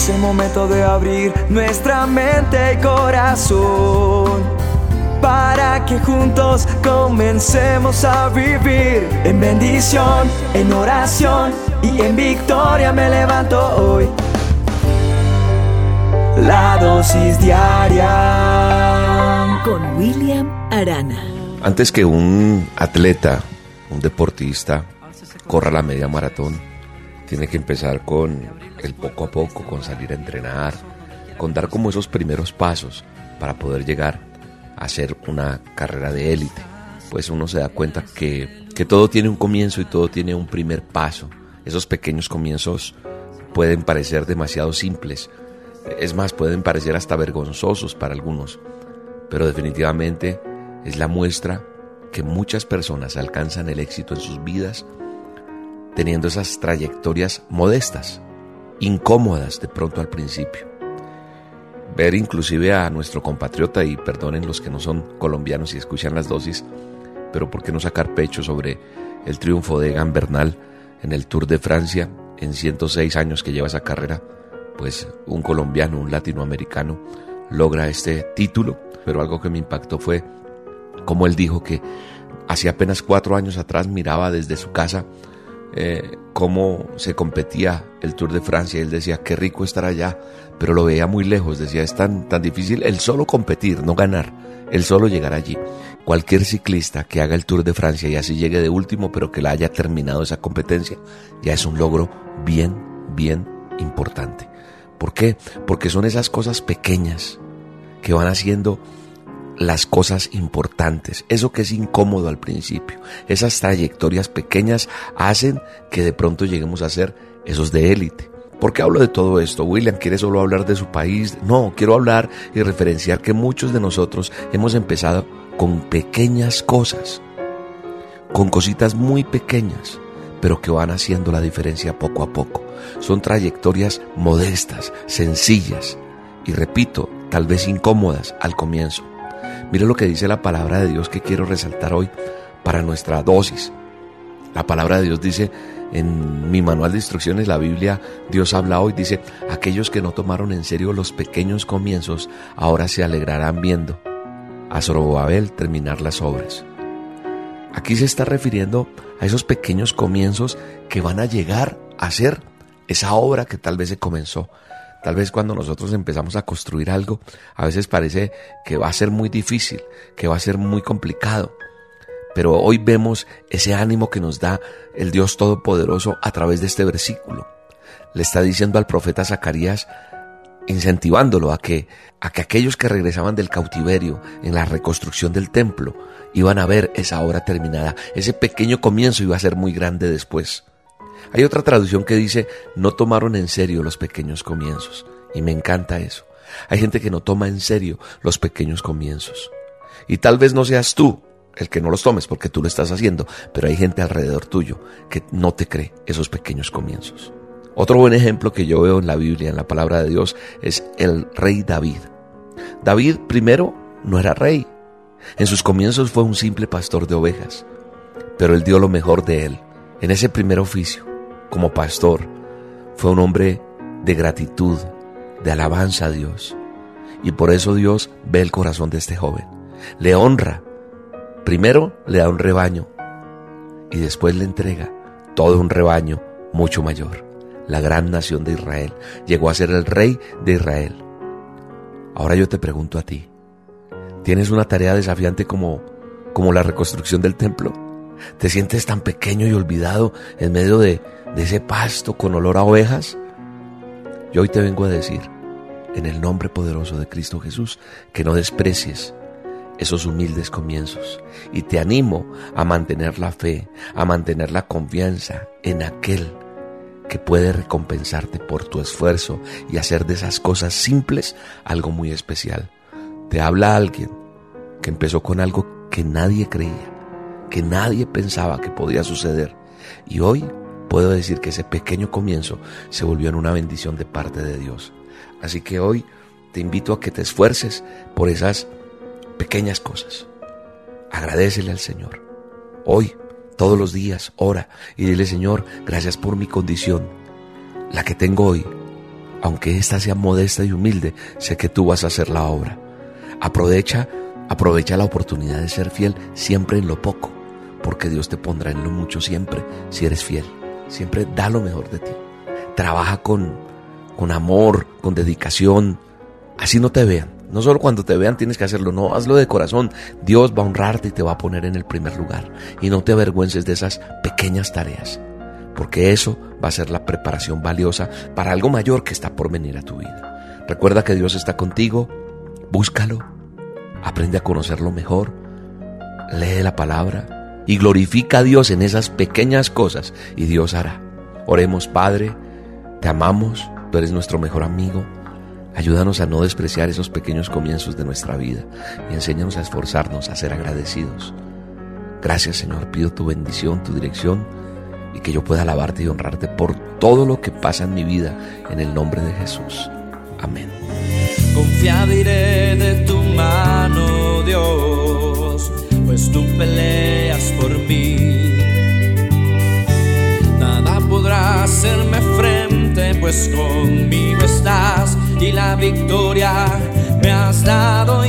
Es el momento de abrir nuestra mente y corazón para que juntos comencemos a vivir en bendición, en oración y en victoria me levanto hoy. La dosis diaria con William Arana. Antes que un atleta, un deportista, corra la media maratón, tiene que empezar con el poco a poco, con salir a entrenar, con dar como esos primeros pasos para poder llegar a hacer una carrera de élite. Pues uno se da cuenta que, que todo tiene un comienzo y todo tiene un primer paso. Esos pequeños comienzos pueden parecer demasiado simples, es más, pueden parecer hasta vergonzosos para algunos, pero definitivamente es la muestra que muchas personas alcanzan el éxito en sus vidas teniendo esas trayectorias modestas, incómodas de pronto al principio. Ver inclusive a nuestro compatriota, y perdonen los que no son colombianos y escuchan las dosis, pero ¿por qué no sacar pecho sobre el triunfo de Egan Bernal en el Tour de Francia en 106 años que lleva esa carrera? Pues un colombiano, un latinoamericano, logra este título, pero algo que me impactó fue como él dijo que hacía apenas cuatro años atrás miraba desde su casa eh, cómo se competía el Tour de Francia. Él decía, qué rico estar allá, pero lo veía muy lejos. Decía, es tan, tan difícil el solo competir, no ganar, el solo llegar allí. Cualquier ciclista que haga el Tour de Francia y así llegue de último, pero que la haya terminado esa competencia, ya es un logro bien, bien importante. ¿Por qué? Porque son esas cosas pequeñas que van haciendo las cosas importantes, eso que es incómodo al principio, esas trayectorias pequeñas hacen que de pronto lleguemos a ser esos de élite. ¿Por qué hablo de todo esto? William quiere solo hablar de su país. No, quiero hablar y referenciar que muchos de nosotros hemos empezado con pequeñas cosas, con cositas muy pequeñas, pero que van haciendo la diferencia poco a poco. Son trayectorias modestas, sencillas y repito, tal vez incómodas al comienzo, Mire lo que dice la palabra de Dios que quiero resaltar hoy para nuestra dosis. La palabra de Dios dice en mi manual de instrucciones, la Biblia, Dios habla hoy, dice, aquellos que no tomaron en serio los pequeños comienzos, ahora se alegrarán viendo a Zorobabel terminar las obras. Aquí se está refiriendo a esos pequeños comienzos que van a llegar a ser esa obra que tal vez se comenzó Tal vez cuando nosotros empezamos a construir algo, a veces parece que va a ser muy difícil, que va a ser muy complicado. Pero hoy vemos ese ánimo que nos da el Dios Todopoderoso a través de este versículo. Le está diciendo al profeta Zacarías, incentivándolo a que, a que aquellos que regresaban del cautiverio en la reconstrucción del templo iban a ver esa obra terminada. Ese pequeño comienzo iba a ser muy grande después. Hay otra traducción que dice, no tomaron en serio los pequeños comienzos. Y me encanta eso. Hay gente que no toma en serio los pequeños comienzos. Y tal vez no seas tú el que no los tomes porque tú lo estás haciendo, pero hay gente alrededor tuyo que no te cree esos pequeños comienzos. Otro buen ejemplo que yo veo en la Biblia, en la palabra de Dios, es el rey David. David primero no era rey. En sus comienzos fue un simple pastor de ovejas, pero él dio lo mejor de él en ese primer oficio como pastor, fue un hombre de gratitud, de alabanza a Dios. Y por eso Dios ve el corazón de este joven. Le honra. Primero le da un rebaño y después le entrega todo un rebaño mucho mayor. La gran nación de Israel llegó a ser el rey de Israel. Ahora yo te pregunto a ti, ¿tienes una tarea desafiante como, como la reconstrucción del templo? ¿Te sientes tan pequeño y olvidado en medio de, de ese pasto con olor a ovejas? Yo hoy te vengo a decir, en el nombre poderoso de Cristo Jesús, que no desprecies esos humildes comienzos y te animo a mantener la fe, a mantener la confianza en aquel que puede recompensarte por tu esfuerzo y hacer de esas cosas simples algo muy especial. Te habla alguien que empezó con algo que nadie creía, que nadie pensaba que podía suceder y hoy puedo decir que ese pequeño comienzo se volvió en una bendición de parte de Dios. Así que hoy te invito a que te esfuerces por esas pequeñas cosas. Agradecele al Señor. Hoy, todos los días, ora y dile, Señor, gracias por mi condición, la que tengo hoy. aunque ésta sea modesta y humilde, sé que tú vas a hacer la obra. Aprovecha, aprovecha la oportunidad de ser fiel siempre en lo poco, porque Dios te pondrá en lo mucho siempre si eres fiel. Siempre da lo mejor de ti. Trabaja con, con amor, con dedicación. Así no te vean. No solo cuando te vean tienes que hacerlo, no, hazlo de corazón. Dios va a honrarte y te va a poner en el primer lugar. Y no te avergüences de esas pequeñas tareas, porque eso va a ser la preparación valiosa para algo mayor que está por venir a tu vida. Recuerda que Dios está contigo, búscalo, aprende a conocerlo mejor, lee la palabra y glorifica a Dios en esas pequeñas cosas y Dios hará. Oremos, Padre, te amamos, tú eres nuestro mejor amigo Ayúdanos a no despreciar esos pequeños comienzos de nuestra vida y enséñanos a esforzarnos, a ser agradecidos. Gracias Señor, pido tu bendición, tu dirección y que yo pueda alabarte y honrarte por todo lo que pasa en mi vida en el nombre de Jesús. Amén. Confiado de tu mano, Dios, pues tú peleas pues conmigo estás y la victoria me has dado.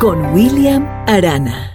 Con William Arana.